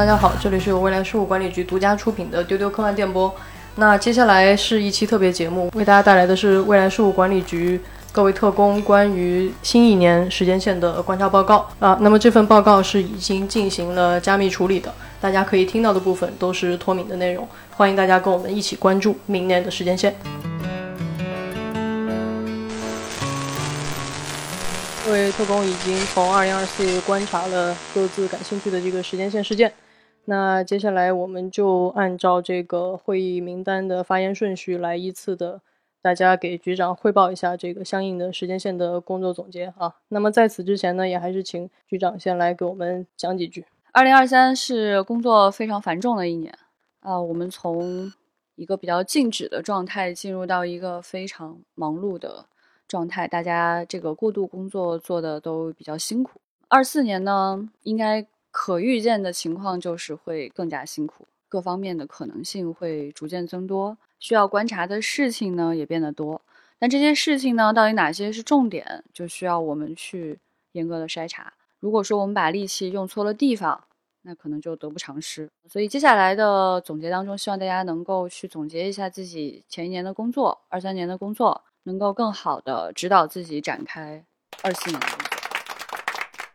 大家好，这里是由未来事务管理局独家出品的丢丢科幻电波。那接下来是一期特别节目，为大家带来的是未来事务管理局各位特工关于新一年时间线的观察报告啊。那么这份报告是已经进行了加密处理的，大家可以听到的部分都是脱敏的内容。欢迎大家跟我们一起关注明年的时间线。各位特工已经从2024观察了各自感兴趣的这个时间线事件。那接下来我们就按照这个会议名单的发言顺序来依次的，大家给局长汇报一下这个相应的时间线的工作总结啊。那么在此之前呢，也还是请局长先来给我们讲几句。二零二三是工作非常繁重的一年啊，我们从一个比较静止的状态进入到一个非常忙碌的状态，大家这个过渡工作做的都比较辛苦。二四年呢，应该。可预见的情况就是会更加辛苦，各方面的可能性会逐渐增多，需要观察的事情呢也变得多。但这些事情呢，到底哪些是重点，就需要我们去严格的筛查。如果说我们把力气用错了地方，那可能就得不偿失。所以接下来的总结当中，希望大家能够去总结一下自己前一年的工作，二三年的工作，能够更好的指导自己展开二四年的。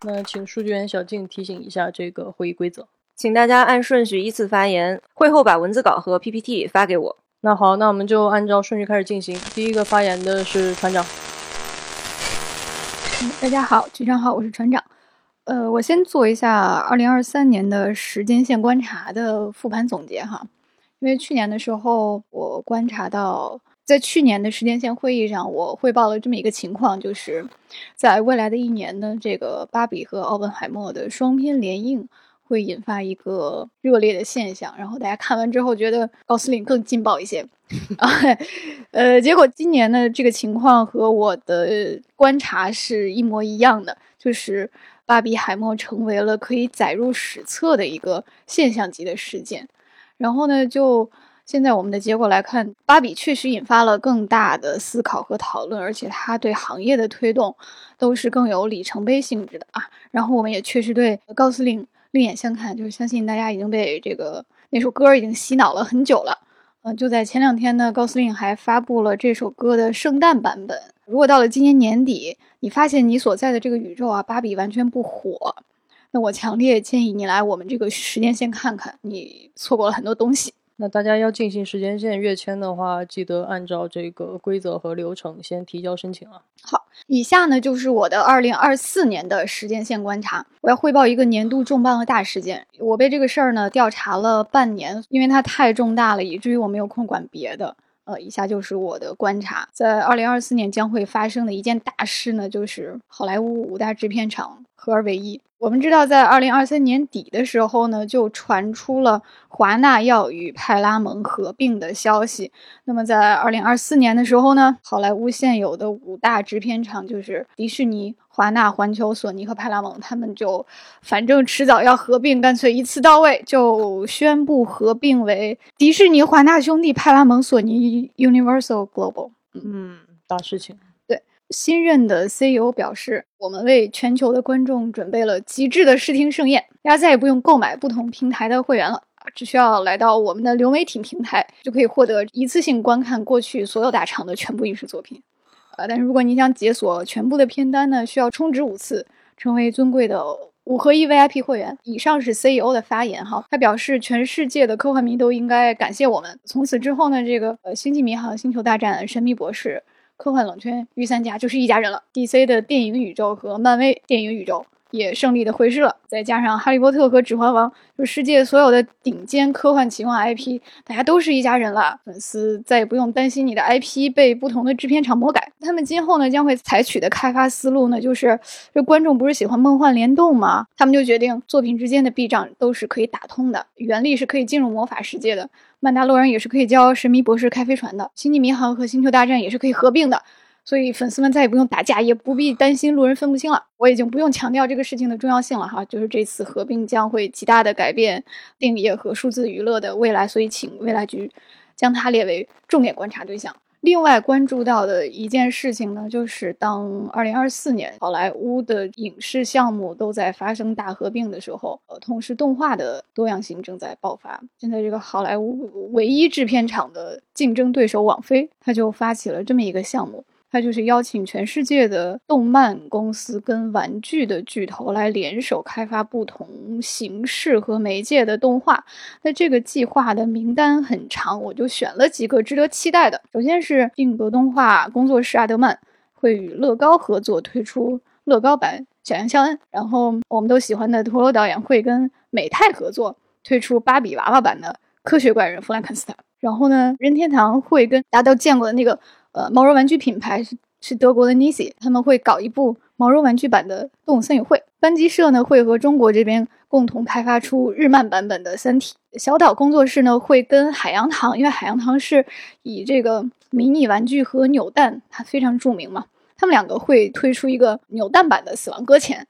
那请数据员小静提醒一下这个会议规则，请大家按顺序依次发言，会后把文字稿和 PPT 发给我。那好，那我们就按照顺序开始进行。第一个发言的是船长。大家好，局长好，我是船长。呃，我先做一下二零二三年的时间线观察的复盘总结哈，因为去年的时候我观察到。在去年的时间线会议上，我汇报了这么一个情况，就是在未来的一年呢，这个芭比和奥本海默的双片联映会引发一个热烈的现象。然后大家看完之后觉得高司令更劲爆一些，啊，呃，结果今年的这个情况和我的观察是一模一样的，就是芭比海默成为了可以载入史册的一个现象级的事件。然后呢，就。现在我们的结果来看，芭比确实引发了更大的思考和讨论，而且它对行业的推动都是更有里程碑性质的啊。然后我们也确实对高司令另眼相看，就是相信大家已经被这个那首歌已经洗脑了很久了。嗯，就在前两天呢，高司令还发布了这首歌的圣诞版本。如果到了今年年底，你发现你所在的这个宇宙啊，芭比完全不火，那我强烈建议你来我们这个时间线看看，你错过了很多东西。那大家要进行时间线跃迁的话，记得按照这个规则和流程先提交申请啊。好，以下呢就是我的二零二四年的时间线观察。我要汇报一个年度重磅和大事件。我被这个事儿呢调查了半年，因为它太重大了，以至于我没有空管别的。呃，以下就是我的观察，在二零二四年将会发生的一件大事呢，就是好莱坞五大制片厂合二为一。我们知道，在二零二三年底的时候呢，就传出了华纳要与派拉蒙合并的消息。那么，在二零二四年的时候呢，好莱坞现有的五大制片厂就是迪士尼、华纳、环球、索尼和派拉蒙，他们就反正迟早要合并，干脆一次到位，就宣布合并为迪士尼、华纳兄弟、派拉蒙、索尼、Universal Global。嗯，大事情。对新任的 CEO 表示：“我们为全球的观众准备了极致的视听盛宴，大家再也不用购买不同平台的会员了，只需要来到我们的流媒体平台，就可以获得一次性观看过去所有大厂的全部影视作品。呃，但是如果你想解锁全部的片单呢，需要充值五次，成为尊贵的五合一 VIP 会员。”以上是 CEO 的发言哈，他表示全世界的科幻迷都应该感谢我们。从此之后呢，这个《星际迷航》《星球大战》《神秘博士》。科幻冷圈御三家就是一家人了。DC 的电影宇宙和漫威电影宇宙也胜利的回师了。再加上哈利波特和指环王，就世界所有的顶尖科幻奇幻 IP，大家都是一家人了。粉丝再也不用担心你的 IP 被不同的制片厂魔改。他们今后呢将会采取的开发思路呢，就是这观众不是喜欢梦幻联动吗？他们就决定作品之间的壁障都是可以打通的，原力是可以进入魔法世界的。曼达洛人也是可以教神秘博士开飞船的，星际迷航和星球大战也是可以合并的，所以粉丝们再也不用打架，也不必担心路人分不清了。我已经不用强调这个事情的重要性了哈，就是这次合并将会极大的改变电影业和数字娱乐的未来，所以请未来局将它列为重点观察对象。另外关注到的一件事情呢，就是当二零二四年好莱坞的影视项目都在发生大合并的时候，呃，同时动画的多样性正在爆发。现在这个好莱坞唯一制片厂的竞争对手网飞，他就发起了这么一个项目。它就是邀请全世界的动漫公司跟玩具的巨头来联手开发不同形式和媒介的动画。那这个计划的名单很长，我就选了几个值得期待的。首先是定格动画工作室阿德曼会与乐高合作推出乐高版《小羊肖恩》，然后我们都喜欢的陀螺导演会跟美泰合作推出芭比娃娃版的《科学怪人弗兰肯斯坦》。然后呢，任天堂会跟大家都见过的那个。呃，毛绒玩具品牌是是德国的 Nisi，他们会搞一部毛绒玩具版的《动物森友会》。班级社呢会和中国这边共同开发出日漫版本的《三体》。小岛工作室呢会跟海洋堂，因为海洋堂是以这个迷你玩具和扭蛋，它非常著名嘛。他们两个会推出一个扭蛋版的《死亡搁浅》，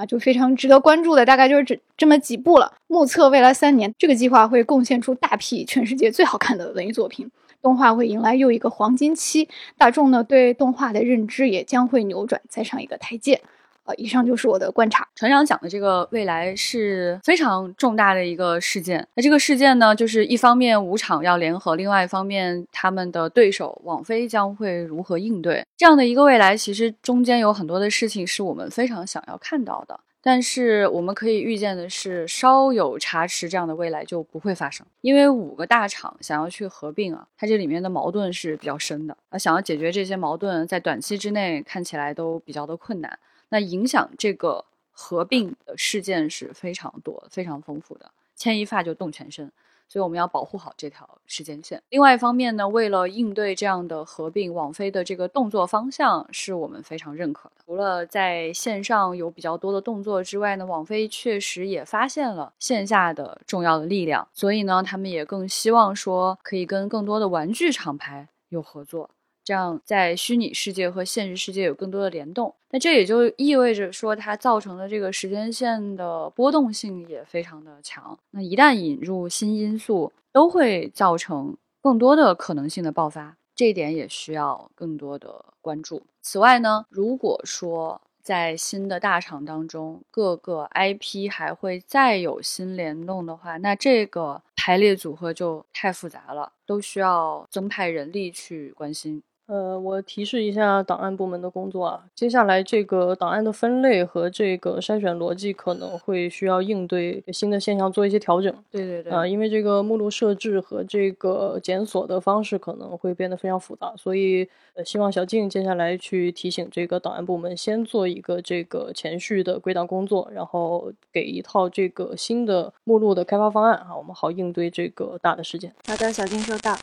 啊，就非常值得关注的，大概就是这这么几部了。目测未来三年，这个计划会贡献出大批全世界最好看的文艺作品。动画会迎来又一个黄金期，大众呢对动画的认知也将会扭转，再上一个台阶。呃，以上就是我的观察。船长讲的这个未来是非常重大的一个事件。那这个事件呢，就是一方面五厂要联合，另外一方面他们的对手网飞将会如何应对这样的一个未来？其实中间有很多的事情是我们非常想要看到的。但是我们可以预见的是，稍有差池，这样的未来就不会发生。因为五个大厂想要去合并啊，它这里面的矛盾是比较深的啊，想要解决这些矛盾，在短期之内看起来都比较的困难。那影响这个合并的事件是非常多、非常丰富的，牵一发就动全身。所以我们要保护好这条时间线。另外一方面呢，为了应对这样的合并，网飞的这个动作方向是我们非常认可的。除了在线上有比较多的动作之外呢，网飞确实也发现了线下的重要的力量，所以呢，他们也更希望说可以跟更多的玩具厂牌有合作。这样，在虚拟世界和现实世界有更多的联动，那这也就意味着说，它造成的这个时间线的波动性也非常的强。那一旦引入新因素，都会造成更多的可能性的爆发，这一点也需要更多的关注。此外呢，如果说在新的大厂当中，各个 IP 还会再有新联动的话，那这个排列组合就太复杂了，都需要增派人力去关心。呃，我提示一下档案部门的工作啊。接下来这个档案的分类和这个筛选逻辑可能会需要应对新的现象做一些调整。对对对。啊，因为这个目录设置和这个检索的方式可能会变得非常复杂，所以呃，希望小静接下来去提醒这个档案部门，先做一个这个前序的归档工作，然后给一套这个新的目录的开发方案啊，我们好应对这个大的事件。好的，小静收到。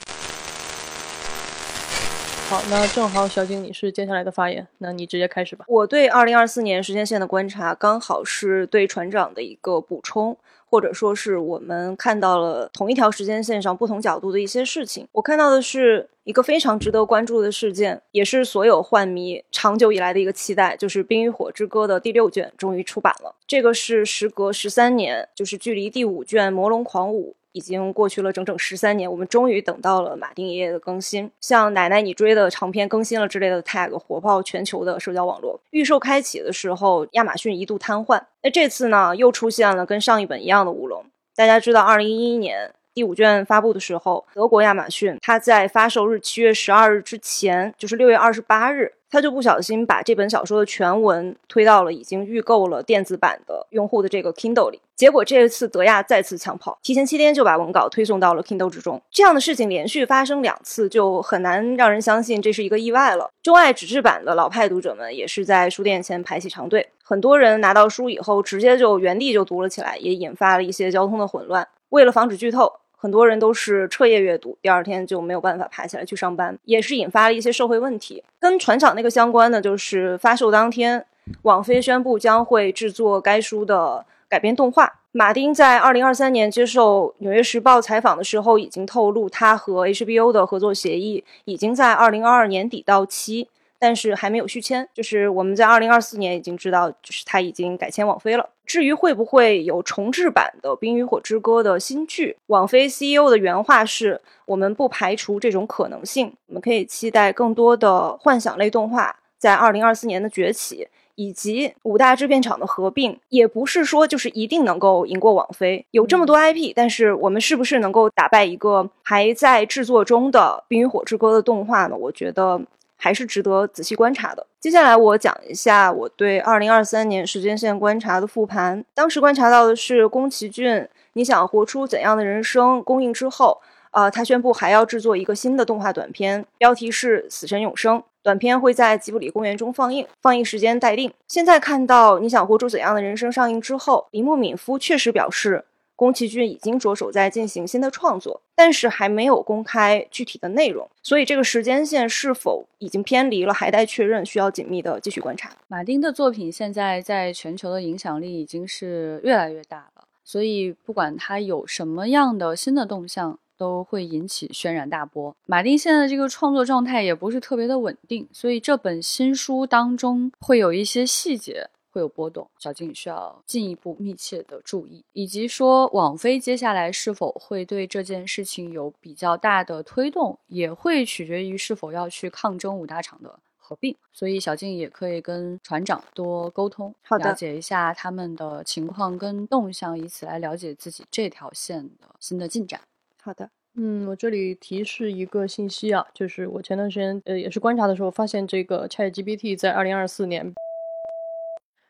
好，那正好小景你是接下来的发言，那你直接开始吧。我对二零二四年时间线的观察，刚好是对船长的一个补充，或者说是我们看到了同一条时间线上不同角度的一些事情。我看到的是一个非常值得关注的事件，也是所有幻迷长久以来的一个期待，就是《冰与火之歌》的第六卷终于出版了。这个是时隔十三年，就是距离第五卷《魔龙狂舞》。已经过去了整整十三年，我们终于等到了马丁爷爷的更新。像奶奶你追的长篇更新了之类的 tag 火爆全球的社交网络。预售开启的时候，亚马逊一度瘫痪。那这次呢，又出现了跟上一本一样的乌龙。大家知道，二零一一年第五卷发布的时候，德国亚马逊它在发售日七月十二日之前，就是六月二十八日。他就不小心把这本小说的全文推到了已经预购了电子版的用户的这个 Kindle 里，结果这一次德亚再次抢跑，提前七天就把文稿推送到了 Kindle 之中。这样的事情连续发生两次，就很难让人相信这是一个意外了。钟爱纸质版的老派读者们也是在书店前排起长队，很多人拿到书以后直接就原地就读了起来，也引发了一些交通的混乱。为了防止剧透。很多人都是彻夜阅读，第二天就没有办法爬起来去上班，也是引发了一些社会问题。跟船长那个相关的，就是发售当天，网飞宣布将会制作该书的改编动画。马丁在二零二三年接受《纽约时报》采访的时候，已经透露他和 HBO 的合作协议已经在二零二二年底到期。但是还没有续签。就是我们在二零二四年已经知道，就是它已经改签网飞了。至于会不会有重制版的《冰与火之歌》的新剧，网飞 CEO 的原话是：“我们不排除这种可能性，我们可以期待更多的幻想类动画在二零二四年的崛起。”以及五大制片厂的合并，也不是说就是一定能够赢过网飞。有这么多 IP，但是我们是不是能够打败一个还在制作中的《冰与火之歌》的动画呢？我觉得还是值得仔细观察的。接下来我讲一下我对二零二三年时间线观察的复盘。当时观察到的是宫崎骏，你想活出怎样的人生？公映之后，呃，他宣布还要制作一个新的动画短片，标题是《死神永生》。短片会在吉卜力公园中放映，放映时间待定。现在看到你想活出怎样的人生上映之后，铃木敏夫确实表示，宫崎骏已经着手在进行新的创作，但是还没有公开具体的内容，所以这个时间线是否已经偏离了，还待确认，需要紧密的继续观察。马丁的作品现在在全球的影响力已经是越来越大了，所以不管他有什么样的新的动向。都会引起轩然大波。马丁现在这个创作状态也不是特别的稳定，所以这本新书当中会有一些细节会有波动，小静需要进一步密切的注意，以及说网飞接下来是否会对这件事情有比较大的推动，也会取决于是否要去抗争五大厂的合并。所以小静也可以跟船长多沟通，了解一下他们的情况跟动向，以此来了解自己这条线的新的进展。好的，嗯，我这里提示一个信息啊，就是我前段时间呃也是观察的时候发现，这个 ChatGPT 在二零二四年，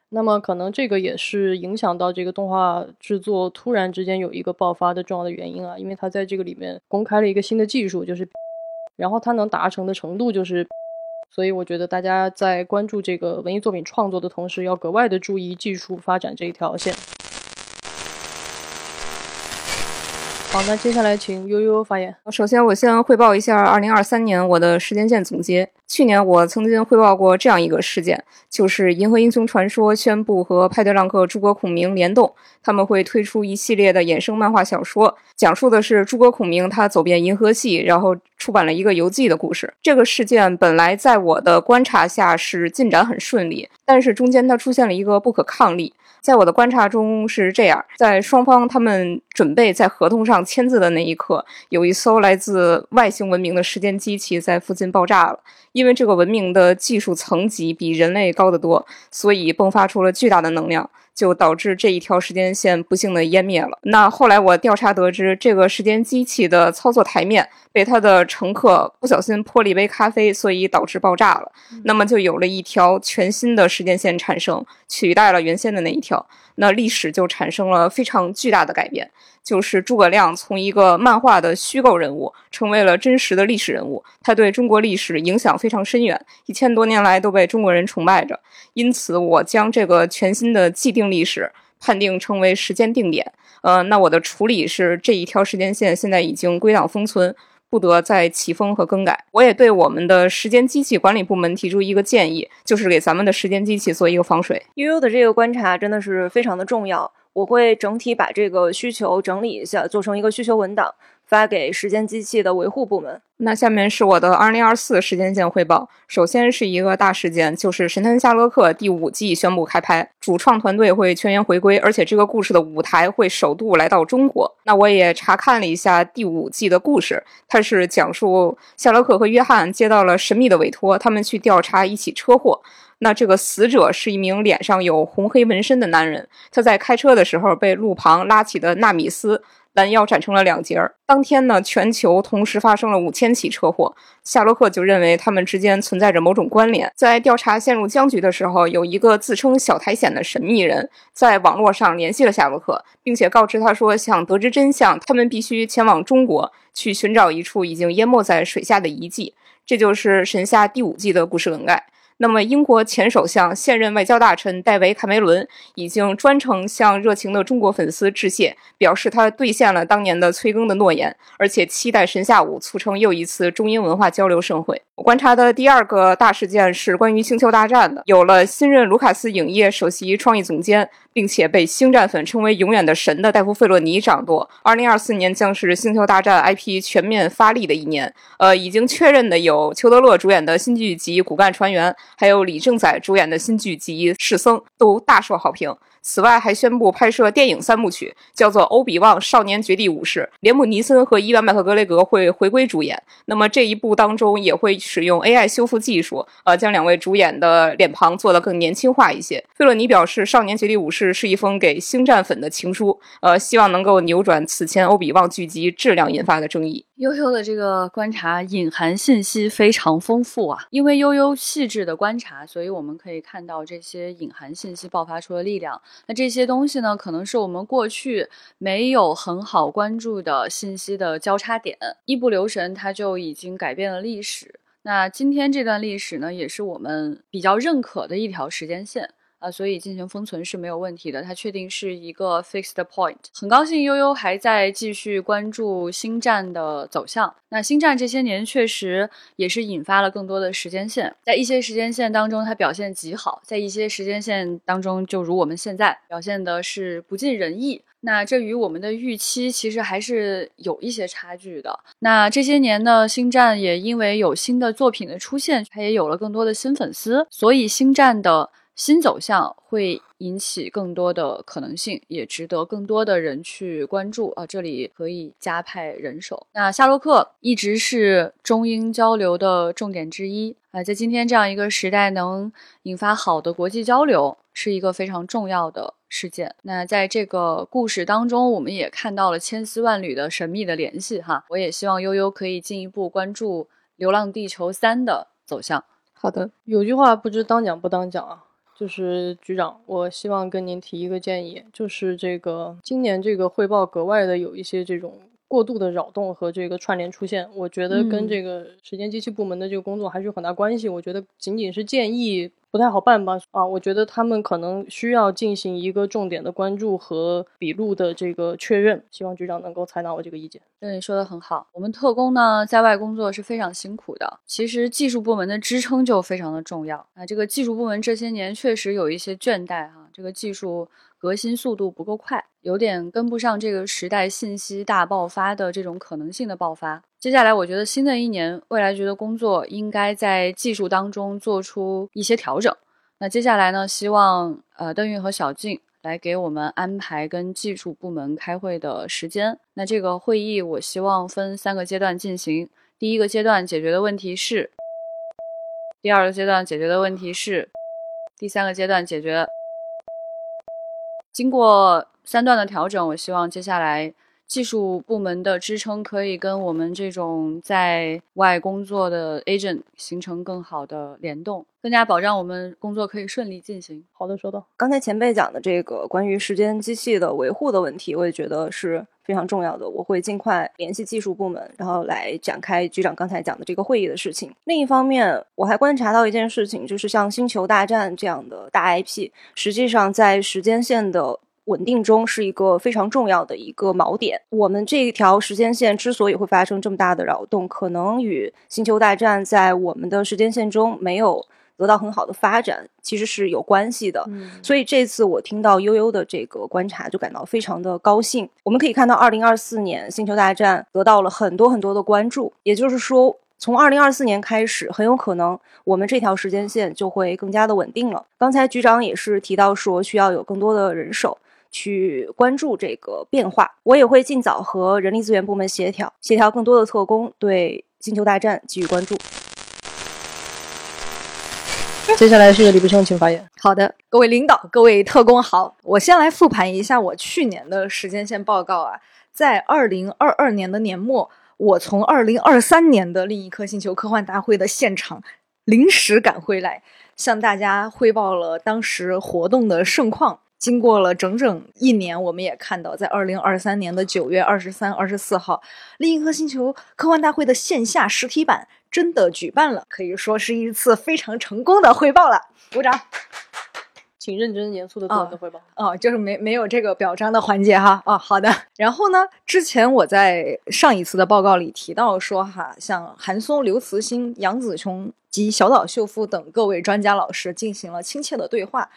那么可能这个也是影响到这个动画制作突然之间有一个爆发的重要的原因啊，因为他在这个里面公开了一个新的技术，就是，然后他能达成的程度就是，所以我觉得大家在关注这个文艺作品创作的同时，要格外的注意技术发展这一条线。好，那接下来请悠悠发言。首先，我先汇报一下二零二三年我的时间线总结。去年我曾经汇报过这样一个事件，就是《银河英雄传说》宣布和派对浪客诸葛孔明联动，他们会推出一系列的衍生漫画小说，讲述的是诸葛孔明他走遍银河系，然后出版了一个游记的故事。这个事件本来在我的观察下是进展很顺利，但是中间它出现了一个不可抗力。在我的观察中是这样，在双方他们准备在合同上签字的那一刻，有一艘来自外星文明的时间机器在附近爆炸了。因为这个文明的技术层级比人类高得多，所以迸发出了巨大的能量。就导致这一条时间线不幸的湮灭了。那后来我调查得知，这个时间机器的操作台面被它的乘客不小心泼了一杯咖啡，所以导致爆炸了。那么就有了一条全新的时间线产生，取代了原先的那一条。那历史就产生了非常巨大的改变，就是诸葛亮从一个漫画的虚构人物，成为了真实的历史人物。他对中国历史影响非常深远，一千多年来都被中国人崇拜着。因此，我将这个全新的既定历史判定成为时间定点。呃，那我的处理是这一条时间线现在已经归档封存。不得再起风和更改。我也对我们的时间机器管理部门提出一个建议，就是给咱们的时间机器做一个防水。悠悠的这个观察真的是非常的重要，我会整体把这个需求整理一下，做成一个需求文档。发给时间机器的维护部门。那下面是我的2024时间线汇报。首先是一个大事件，就是《神探夏洛克》第五季宣布开拍，主创团队会全员回归，而且这个故事的舞台会首度来到中国。那我也查看了一下第五季的故事，它是讲述夏洛克和约翰接到了神秘的委托，他们去调查一起车祸。那这个死者是一名脸上有红黑纹身的男人，他在开车的时候被路旁拉起的纳米斯。拦腰斩成了两截儿。当天呢，全球同时发生了五千起车祸。夏洛克就认为他们之间存在着某种关联。在调查陷入僵局的时候，有一个自称小苔藓的神秘人在网络上联系了夏洛克，并且告知他说，想得知真相，他们必须前往中国去寻找一处已经淹没在水下的遗迹。这就是《神夏》第五季的故事梗概。那么，英国前首相、现任外交大臣戴维·卡梅伦已经专程向热情的中国粉丝致谢，表示他兑现了当年的催更的诺言，而且期待神下午促成又一次中英文化交流盛会。我观察的第二个大事件是关于《星球大战》的，有了新任卢卡斯影业首席创意总监，并且被星战粉称为“永远的神”的戴夫·费洛尼掌舵。二零二四年将是《星球大战》IP 全面发力的一年。呃，已经确认的有裘德洛主演的新剧集《骨干船员》。还有李正宰主演的新剧集《侍僧》都大受好评。此外，还宣布拍摄电影三部曲，叫做《欧比旺少年绝地武士》，连姆尼森和伊万麦克格雷格会回归主演。那么这一部当中也会使用 AI 修复技术，呃，将两位主演的脸庞做得更年轻化一些。费洛尼表示，《少年绝地武士》是一封给星战粉的情书，呃，希望能够扭转此前欧比旺剧集质量引发的争议。悠悠的这个观察隐含信息非常丰富啊，因为悠悠细致的观察，所以我们可以看到这些隐含信息爆发出的力量。那这些东西呢，可能是我们过去没有很好关注的信息的交叉点，一不留神它就已经改变了历史。那今天这段历史呢，也是我们比较认可的一条时间线。啊，所以进行封存是没有问题的，它确定是一个 fixed point。很高兴悠悠还在继续关注星战的走向。那星战这些年确实也是引发了更多的时间线，在一些时间线当中它表现极好，在一些时间线当中，就如我们现在表现的是不尽人意。那这与我们的预期其实还是有一些差距的。那这些年呢，星战也因为有新的作品的出现，它也有了更多的新粉丝，所以星战的。新走向会引起更多的可能性，也值得更多的人去关注啊！这里可以加派人手。那夏洛克一直是中英交流的重点之一啊，在今天这样一个时代，能引发好的国际交流是一个非常重要的事件。那在这个故事当中，我们也看到了千丝万缕的神秘的联系哈。我也希望悠悠可以进一步关注《流浪地球三》的走向。好的，有句话不知当讲不当讲啊。就是局长，我希望跟您提一个建议，就是这个今年这个汇报格外的有一些这种过度的扰动和这个串联出现，我觉得跟这个时间机器部门的这个工作还是有很大关系。我觉得仅仅是建议。不太好办吧？啊，我觉得他们可能需要进行一个重点的关注和笔录的这个确认，希望局长能够采纳我这个意见。对，说的很好。我们特工呢，在外工作是非常辛苦的。其实技术部门的支撑就非常的重要啊。这个技术部门这些年确实有一些倦怠哈，这个技术革新速度不够快，有点跟不上这个时代信息大爆发的这种可能性的爆发。接下来，我觉得新的一年，未来局的工作应该在技术当中做出一些调整。那接下来呢，希望呃邓运和小静来给我们安排跟技术部门开会的时间。那这个会议，我希望分三个阶段进行。第一个阶段解决的问题是，第二个阶段解决的问题是，第三个阶段解决。经过三段的调整，我希望接下来。技术部门的支撑可以跟我们这种在外工作的 agent 形成更好的联动，更加保障我们工作可以顺利进行。好的，收到。刚才前辈讲的这个关于时间机器的维护的问题，我也觉得是非常重要的。我会尽快联系技术部门，然后来展开局长刚才讲的这个会议的事情。另一方面，我还观察到一件事情，就是像《星球大战》这样的大 IP，实际上在时间线的。稳定中是一个非常重要的一个锚点。我们这一条时间线之所以会发生这么大的扰动，可能与《星球大战》在我们的时间线中没有得到很好的发展，其实是有关系的。所以这次我听到悠悠的这个观察，就感到非常的高兴。我们可以看到，二零二四年《星球大战》得到了很多很多的关注，也就是说，从二零二四年开始，很有可能我们这条时间线就会更加的稳定了。刚才局长也是提到说，需要有更多的人手。去关注这个变化，我也会尽早和人力资源部门协调，协调更多的特工对《星球大战》给予关注。接下来是李不生，请发言。好的，各位领导，各位特工好，我先来复盘一下我去年的时间线报告啊，在二零二二年的年末，我从二零二三年的另一颗星球科幻大会的现场临时赶回来，向大家汇报了当时活动的盛况。经过了整整一年，我们也看到，在二零二三年的九月二十三、二十四号，另一颗星球科幻大会的线下实体版真的举办了，可以说是一次非常成功的汇报了。鼓掌。请认真严肃的做你的汇报。哦，就是没没有这个表彰的环节哈。哦，好的。然后呢，之前我在上一次的报告里提到说哈，像韩松、刘慈欣、杨紫琼及小岛秀夫等各位专家老师进行了亲切的对话。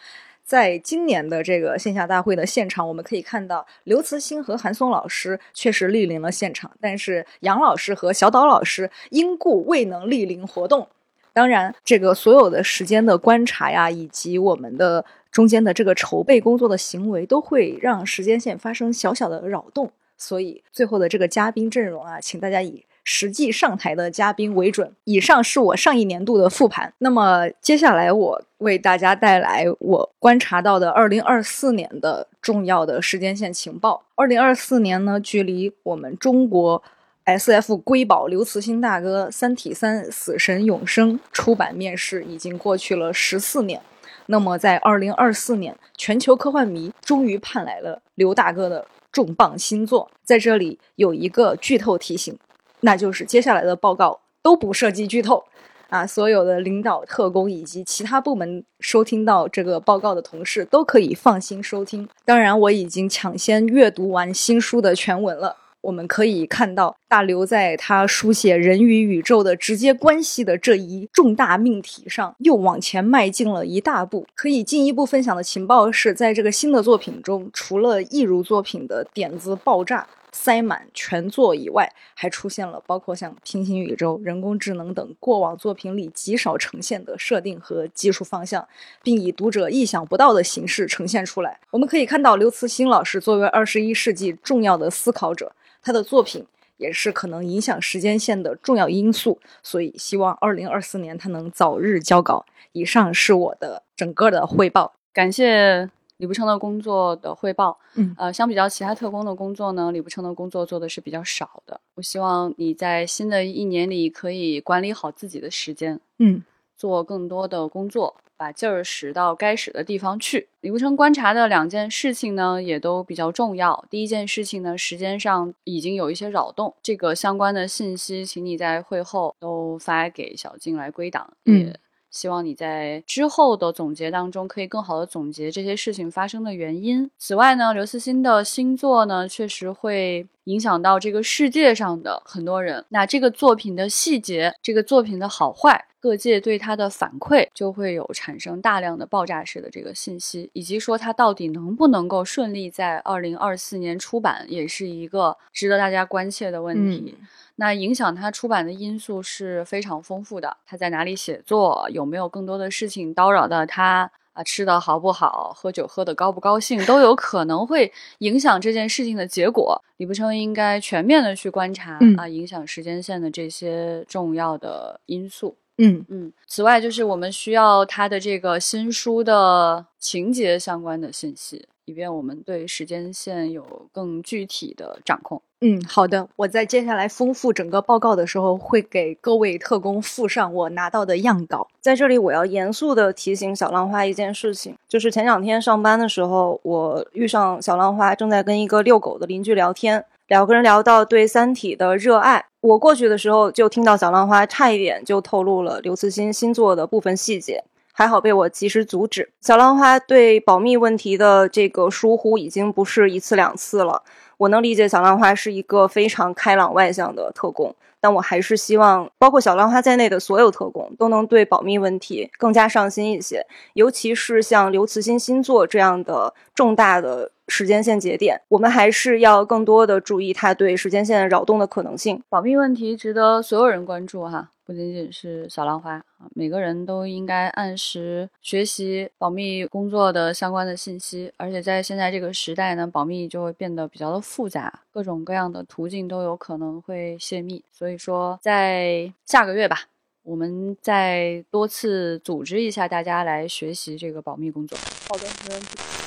在今年的这个线下大会的现场，我们可以看到刘慈欣和韩松老师确实莅临了现场，但是杨老师和小岛老师因故未能莅临活动。当然，这个所有的时间的观察呀，以及我们的中间的这个筹备工作的行为，都会让时间线发生小小的扰动。所以，最后的这个嘉宾阵容啊，请大家以实际上台的嘉宾为准。以上是我上一年度的复盘。那么，接下来我为大家带来我观察到的二零二四年的重要的时间线情报。二零二四年呢，距离我们中国。S.F. 瑰宝刘慈欣大哥《三体三：死神永生》出版面世已经过去了十四年，那么在二零二四年，全球科幻迷终于盼来了刘大哥的重磅新作。在这里有一个剧透提醒，那就是接下来的报告都不涉及剧透啊！所有的领导、特工以及其他部门收听到这个报告的同事都可以放心收听。当然，我已经抢先阅读完新书的全文了。我们可以看到，大刘在他书写人与宇宙的直接关系的这一重大命题上，又往前迈进了一大步。可以进一步分享的情报是，在这个新的作品中，除了一如作品的点子爆炸塞满全作以外，还出现了包括像平行宇宙、人工智能等过往作品里极少呈现的设定和技术方向，并以读者意想不到的形式呈现出来。我们可以看到，刘慈欣老师作为二十一世纪重要的思考者。他的作品也是可能影响时间线的重要因素，所以希望二零二四年他能早日交稿。以上是我的整个的汇报，感谢李不称的工作的汇报。嗯，呃，相比较其他特工的工作呢，李不称的工作做的是比较少的。我希望你在新的一年里可以管理好自己的时间，嗯，做更多的工作。把劲儿使到该使的地方去。李不成观察的两件事情呢，也都比较重要。第一件事情呢，时间上已经有一些扰动，这个相关的信息，请你在会后都发给小静来归档。嗯。希望你在之后的总结当中可以更好的总结这些事情发生的原因。此外呢，刘慈欣的新作呢，确实会影响到这个世界上的很多人。那这个作品的细节，这个作品的好坏，各界对它的反馈，就会有产生大量的爆炸式的这个信息，以及说它到底能不能够顺利在二零二四年出版，也是一个值得大家关切的问题。那影响他出版的因素是非常丰富的。他在哪里写作？有没有更多的事情叨扰到他？啊，吃的好不好？喝酒喝的高不高兴？都有可能会影响这件事情的结果。李不称应该全面的去观察啊，影响时间线的这些重要的因素。嗯嗯。此外，就是我们需要他的这个新书的情节相关的信息，以便我们对时间线有更具体的掌控。嗯，好的。我在接下来丰富整个报告的时候，会给各位特工附上我拿到的样稿。在这里，我要严肃的提醒小浪花一件事情，就是前两天上班的时候，我遇上小浪花正在跟一个遛狗的邻居聊天，两个人聊到对《三体》的热爱。我过去的时候，就听到小浪花差一点就透露了刘慈欣新作的部分细节，还好被我及时阻止。小浪花对保密问题的这个疏忽，已经不是一次两次了。我能理解小浪花是一个非常开朗外向的特工，但我还是希望，包括小浪花在内的所有特工都能对保密问题更加上心一些，尤其是像刘慈欣新作这样的重大的时间线节点，我们还是要更多的注意它对时间线扰动的可能性。保密问题值得所有人关注哈。不仅仅是小浪花啊，每个人都应该按时学习保密工作的相关的信息。而且在现在这个时代呢，保密就会变得比较的复杂，各种各样的途径都有可能会泄密。所以说，在下个月吧，我们再多次组织一下大家来学习这个保密工作。好的，没问题。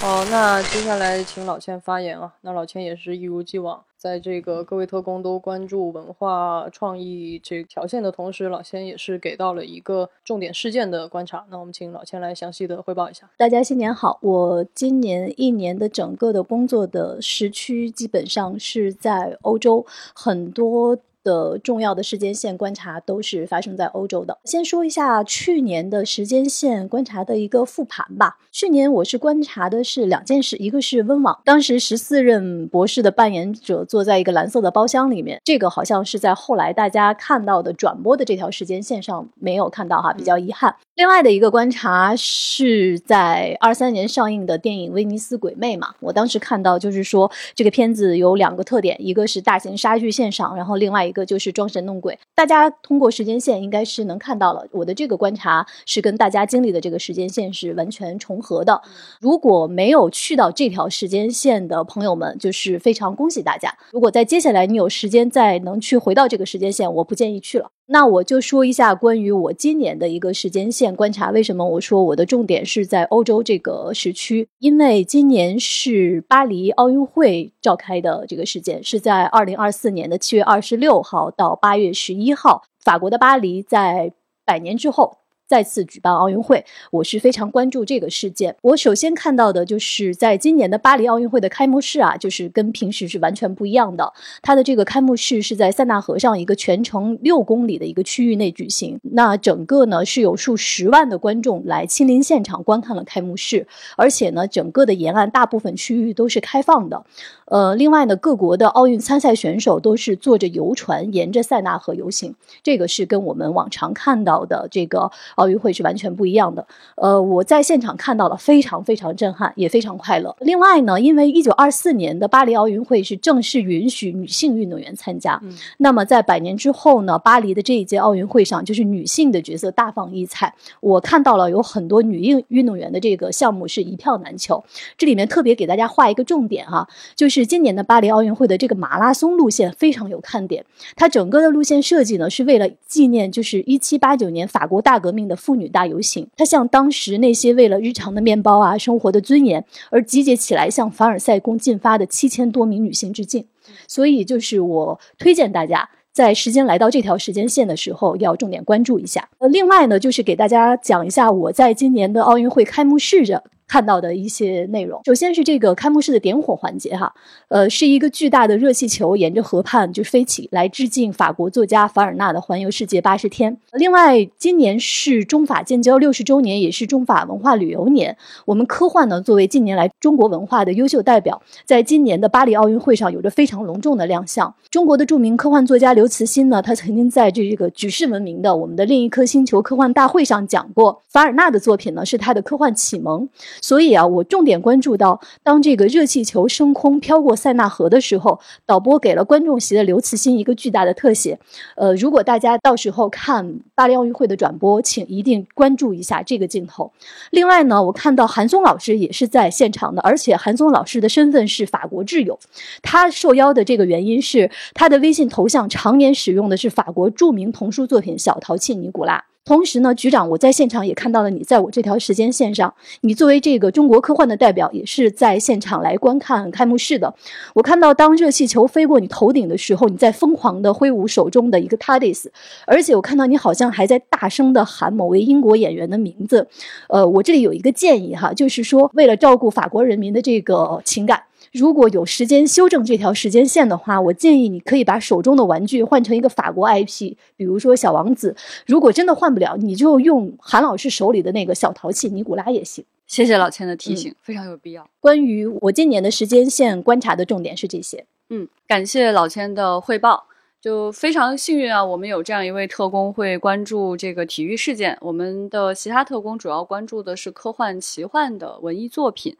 好，那接下来请老千发言啊。那老千也是一如既往，在这个各位特工都关注文化创意这条线的同时，老千也是给到了一个重点事件的观察。那我们请老千来详细的汇报一下。大家新年好，我今年一年的整个的工作的时区基本上是在欧洲，很多。的重要的时间线观察都是发生在欧洲的。先说一下去年的时间线观察的一个复盘吧。去年我是观察的是两件事，一个是温网，当时十四任博士的扮演者坐在一个蓝色的包厢里面，这个好像是在后来大家看到的转播的这条时间线上没有看到哈，比较遗憾。另外的一个观察是在二三年上映的电影《威尼斯鬼魅》嘛，我当时看到就是说这个片子有两个特点，一个是大型杀剧现场，然后另外一个就是装神弄鬼。大家通过时间线应该是能看到了，我的这个观察是跟大家经历的这个时间线是完全重合的。如果没有去到这条时间线的朋友们，就是非常恭喜大家。如果在接下来你有时间再能去回到这个时间线，我不建议去了。那我就说一下关于我今年的一个时间线观察。为什么我说我的重点是在欧洲这个时区？因为今年是巴黎奥运会召开的这个时间，是在二零二四年的七月二十六号到八月十一号，法国的巴黎在百年之后。再次举办奥运会，我是非常关注这个事件。我首先看到的就是在今年的巴黎奥运会的开幕式啊，就是跟平时是完全不一样的。它的这个开幕式是在塞纳河上一个全程六公里的一个区域内举行。那整个呢是有数十万的观众来亲临现场观看了开幕式，而且呢整个的沿岸大部分区域都是开放的。呃，另外呢各国的奥运参赛选手都是坐着游船沿着塞纳河游行，这个是跟我们往常看到的这个。奥运会是完全不一样的，呃，我在现场看到了，非常非常震撼，也非常快乐。另外呢，因为一九二四年的巴黎奥运会是正式允许女性运动员参加，那么在百年之后呢，巴黎的这一届奥运会上，就是女性的角色大放异彩。我看到了有很多女运运动员的这个项目是一票难求。这里面特别给大家画一个重点哈，就是今年的巴黎奥运会的这个马拉松路线非常有看点。它整个的路线设计呢，是为了纪念就是一七八九年法国大革命。的妇女大游行，它向当时那些为了日常的面包啊、生活的尊严而集结起来向凡尔赛宫进发的七千多名女性致敬。所以，就是我推荐大家在时间来到这条时间线的时候，要重点关注一下。呃，另外呢，就是给大家讲一下我在今年的奥运会开幕式上。看到的一些内容，首先是这个开幕式的点火环节哈，呃，是一个巨大的热气球沿着河畔就飞起来，致敬法国作家凡尔纳的《环游世界八十天》。另外，今年是中法建交六十周年，也是中法文化旅游年。我们科幻呢，作为近年来中国文化的优秀代表，在今年的巴黎奥运会上有着非常隆重的亮相。中国的著名科幻作家刘慈欣呢，他曾经在这个举世闻名的我们的另一颗星球科幻大会上讲过，凡尔纳的作品呢是他的科幻启蒙。所以啊，我重点关注到，当这个热气球升空飘过塞纳河的时候，导播给了观众席的刘慈欣一个巨大的特写。呃，如果大家到时候看巴黎奥运会的转播，请一定关注一下这个镜头。另外呢，我看到韩松老师也是在现场的，而且韩松老师的身份是法国挚友。他受邀的这个原因是，他的微信头像常年使用的是法国著名童书作品《小淘气尼古拉》。同时呢，局长，我在现场也看到了你，在我这条时间线上，你作为这个中国科幻的代表，也是在现场来观看开幕式的。我看到当热气球飞过你头顶的时候，你在疯狂的挥舞手中的一个 TARDIS，而且我看到你好像还在大声的喊某位英国演员的名字。呃，我这里有一个建议哈，就是说为了照顾法国人民的这个情感。如果有时间修正这条时间线的话，我建议你可以把手中的玩具换成一个法国 IP，比如说小王子。如果真的换不了，你就用韩老师手里的那个小淘气尼古拉也行。谢谢老千的提醒，非常有必要。关于我今年的时间线观察的重点是这些。嗯，感谢老千的汇报，就非常幸运啊，我们有这样一位特工会关注这个体育事件。我们的其他特工主要关注的是科幻奇幻的文艺作品。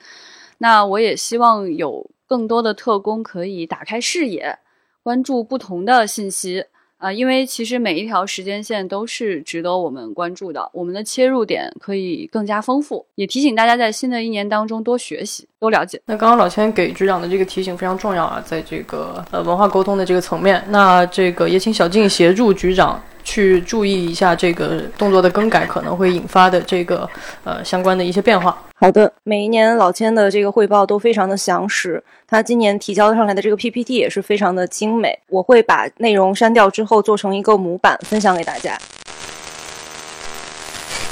那我也希望有更多的特工可以打开视野，关注不同的信息啊，因为其实每一条时间线都是值得我们关注的，我们的切入点可以更加丰富。也提醒大家在新的一年当中多学习、多了解。那刚刚老千给局长的这个提醒非常重要啊，在这个呃文化沟通的这个层面，那这个也请小静协助局长。去注意一下这个动作的更改可能会引发的这个呃相关的一些变化。好的，每一年老千的这个汇报都非常的详实，他今年提交上来的这个 PPT 也是非常的精美。我会把内容删掉之后做成一个模板分享给大家。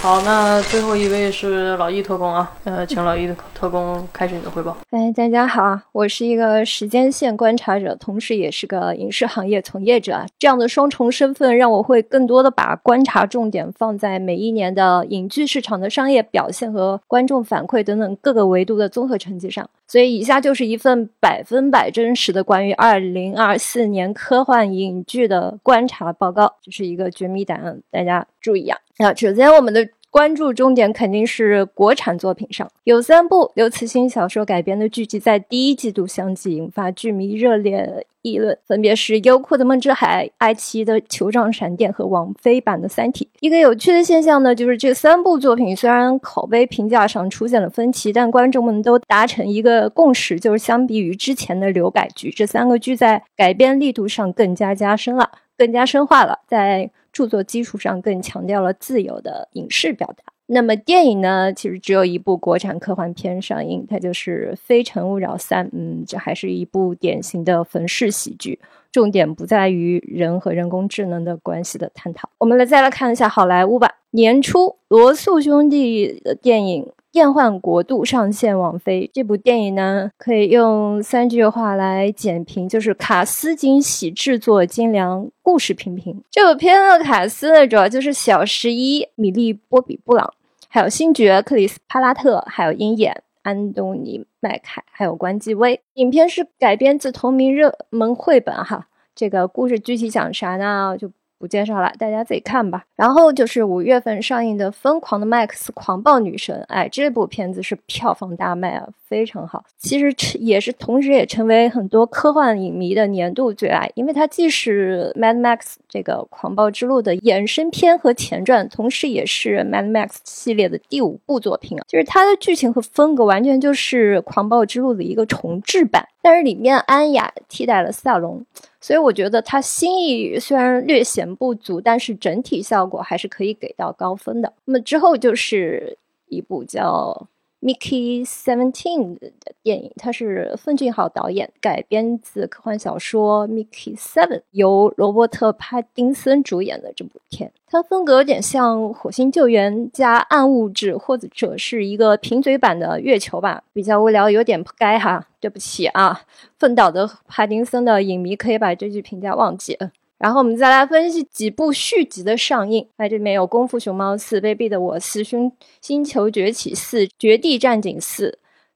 好，那最后一位是老易特工啊，呃，请老易特工开始你的汇报。哎，大家好，我是一个时间线观察者，同时也是个影视行业从业者。这样的双重身份让我会更多的把观察重点放在每一年的影剧市场的商业表现和观众反馈等等各个维度的综合成绩上。所以，以下就是一份百分百真实的关于二零二四年科幻影剧的观察报告，这是一个绝密档案，大家注意啊！那首先我们的。关注重点肯定是国产作品上，有三部刘慈欣小说改编的剧集在第一季度相继引发剧迷热烈议论，分别是优酷的《梦之海》、爱奇艺的《球状闪电》和王菲版的《三体》。一个有趣的现象呢，就是这三部作品虽然口碑评价上出现了分歧，但观众们都达成一个共识，就是相比于之前的流改剧，这三个剧在改编力度上更加加深了，更加深化了，在。著作基础上更强调了自由的影视表达。那么电影呢？其实只有一部国产科幻片上映，它就是《非诚勿扰三》。嗯，这还是一部典型的冯氏喜剧，重点不在于人和人工智能的关系的探讨。我们来再来看一下好莱坞吧。年初，罗素兄弟的电影。变幻国度上线网飞这部电影呢，可以用三句话来简评，就是卡斯惊喜，制作精良，故事平平。这部片的卡斯呢，主要就是小十一、米莉·波比·布朗，还有星爵克里斯·帕拉特，还有鹰眼安东尼·麦凯，还有关继威。影片是改编自同名热门绘本哈。这个故事具体讲啥呢？就。不介绍了，大家自己看吧。然后就是五月份上映的《疯狂的麦克斯：狂暴女神》，哎，这部片子是票房大卖啊，非常好。其实也是同时也成为很多科幻影迷的年度最爱，因为它既是《Mad Max》这个狂暴之路的衍生片和前传，同时也是《Mad Max》系列的第五部作品啊。就是它的剧情和风格完全就是《狂暴之路》的一个重制版，但是里面安雅替代了萨隆。所以我觉得它新意虽然略显不足，但是整体效果还是可以给到高分的。那么之后就是一部叫《Mickey Seventeen》的电影，它是奉俊昊导演，改编自科幻小说《Mickey Seven》，由罗伯特·帕丁森主演的这部片。它风格有点像《火星救援》加暗物质，或者是一个贫嘴版的月球吧，比较无聊，有点不该哈，对不起啊，奋导的帕丁森的影迷可以把这句评价忘记。然后我们再来分析几部续集的上映，在，这里面有《功夫熊猫四》、《卑鄙的我四》、《星星球崛起四》、《绝地战警四》。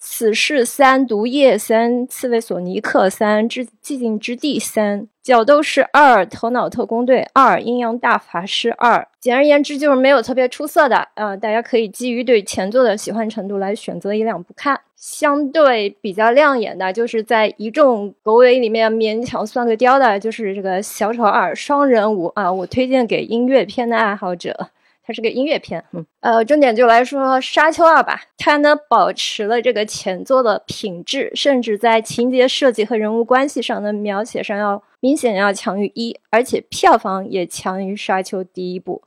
死侍三、毒液三、刺猬索尼克三、之寂静之地三、角斗士二、头脑特工队二、阴阳大法师二。简而言之，就是没有特别出色的啊，大家可以基于对前作的喜欢程度来选择一两部看。相对比较亮眼的，就是在一众狗尾里面勉强算个雕的，就是这个小丑二双人舞啊，我推荐给音乐片的爱好者。它是个音乐片，嗯，呃，重点就来说《沙丘二》吧，它呢保持了这个前作的品质，甚至在情节设计和人物关系上的描写上要明显要强于一，而且票房也强于《沙丘》第一部。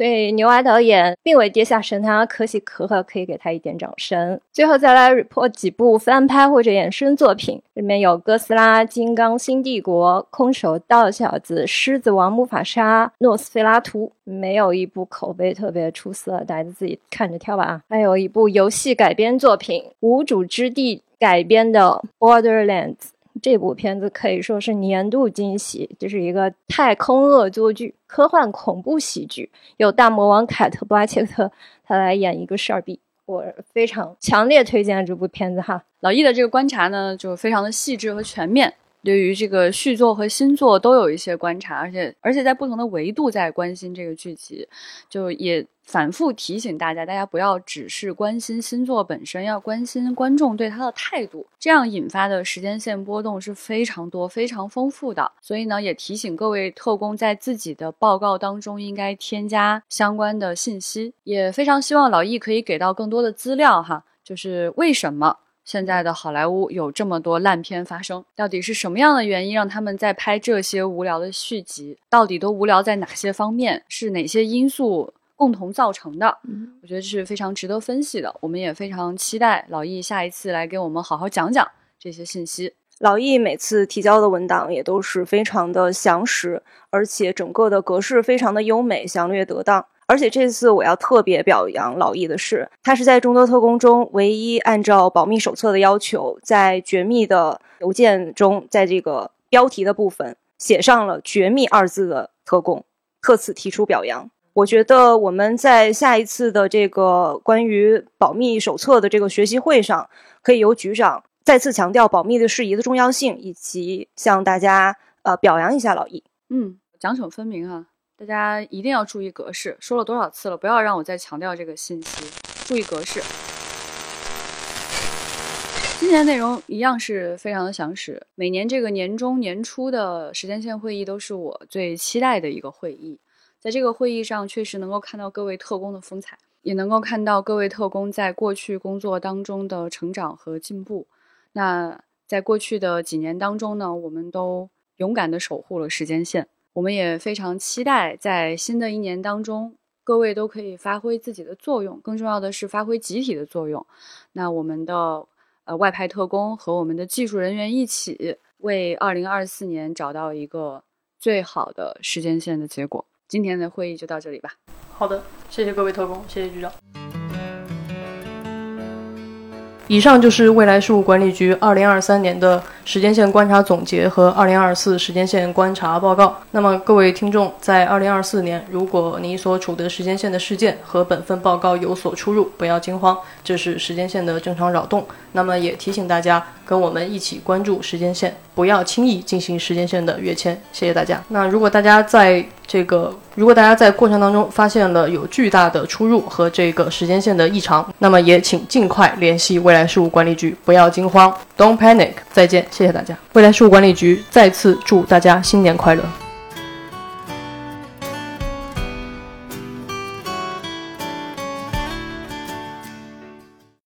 所以牛蛙导演并未跌下神坛，可喜可贺，可以给他一点掌声。最后再来 report 几部翻拍或者衍生作品，里面有《哥斯拉》《金刚新帝国》《空手道小子》《狮子王》《魔法沙》《诺斯菲拉图》，没有一部口碑特别出色，大家自己看着挑吧啊。还有一部游戏改编作品《无主之地》改编的《Borderlands》。这部片子可以说是年度惊喜，就是一个太空恶作剧、科幻恐怖喜剧，由大魔王凯特·布拉切特他来演一个事儿逼，我非常强烈推荐这部片子哈。老易的这个观察呢，就非常的细致和全面。对于这个续作和新作都有一些观察，而且而且在不同的维度在关心这个剧集，就也反复提醒大家，大家不要只是关心星座本身，要关心观众对他的态度，这样引发的时间线波动是非常多、非常丰富的。所以呢，也提醒各位特工在自己的报告当中应该添加相关的信息，也非常希望老易可以给到更多的资料哈，就是为什么。现在的好莱坞有这么多烂片发生，到底是什么样的原因让他们在拍这些无聊的续集？到底都无聊在哪些方面？是哪些因素共同造成的？我觉得这是非常值得分析的。我们也非常期待老易下一次来给我们好好讲讲这些信息。老易每次提交的文档也都是非常的详实，而且整个的格式非常的优美、详略得当。而且这次我要特别表扬老易的是，他是在众多特工中唯一按照保密手册的要求，在绝密的邮件中，在这个标题的部分写上了“绝密”二字的特工，特此提出表扬。我觉得我们在下一次的这个关于保密手册的这个学习会上，可以由局长。再次强调保密的事宜的重要性，以及向大家呃表扬一下老易。嗯，奖惩分明啊，大家一定要注意格式。说了多少次了，不要让我再强调这个信息，注意格式。今年内容一样是非常的详实。每年这个年终年初的时间线会议都是我最期待的一个会议，在这个会议上确实能够看到各位特工的风采，也能够看到各位特工在过去工作当中的成长和进步。那在过去的几年当中呢，我们都勇敢地守护了时间线。我们也非常期待在新的一年当中，各位都可以发挥自己的作用，更重要的是发挥集体的作用。那我们的呃外派特工和我们的技术人员一起，为二零二四年找到一个最好的时间线的结果。今天的会议就到这里吧。好的，谢谢各位特工，谢谢局长。以上就是未来事务管理局二零二三年的时间线观察总结和二零二四时间线观察报告。那么，各位听众，在二零二四年，如果你所处的时间线的事件和本份报告有所出入，不要惊慌，这是时间线的正常扰动。那么，也提醒大家跟我们一起关注时间线，不要轻易进行时间线的跃迁。谢谢大家。那如果大家在这个如果大家在过程当中发现了有巨大的出入和这个时间线的异常，那么也请尽快联系未来事务管理局，不要惊慌，Don't panic。再见，谢谢大家。未来事务管理局再次祝大家新年快乐。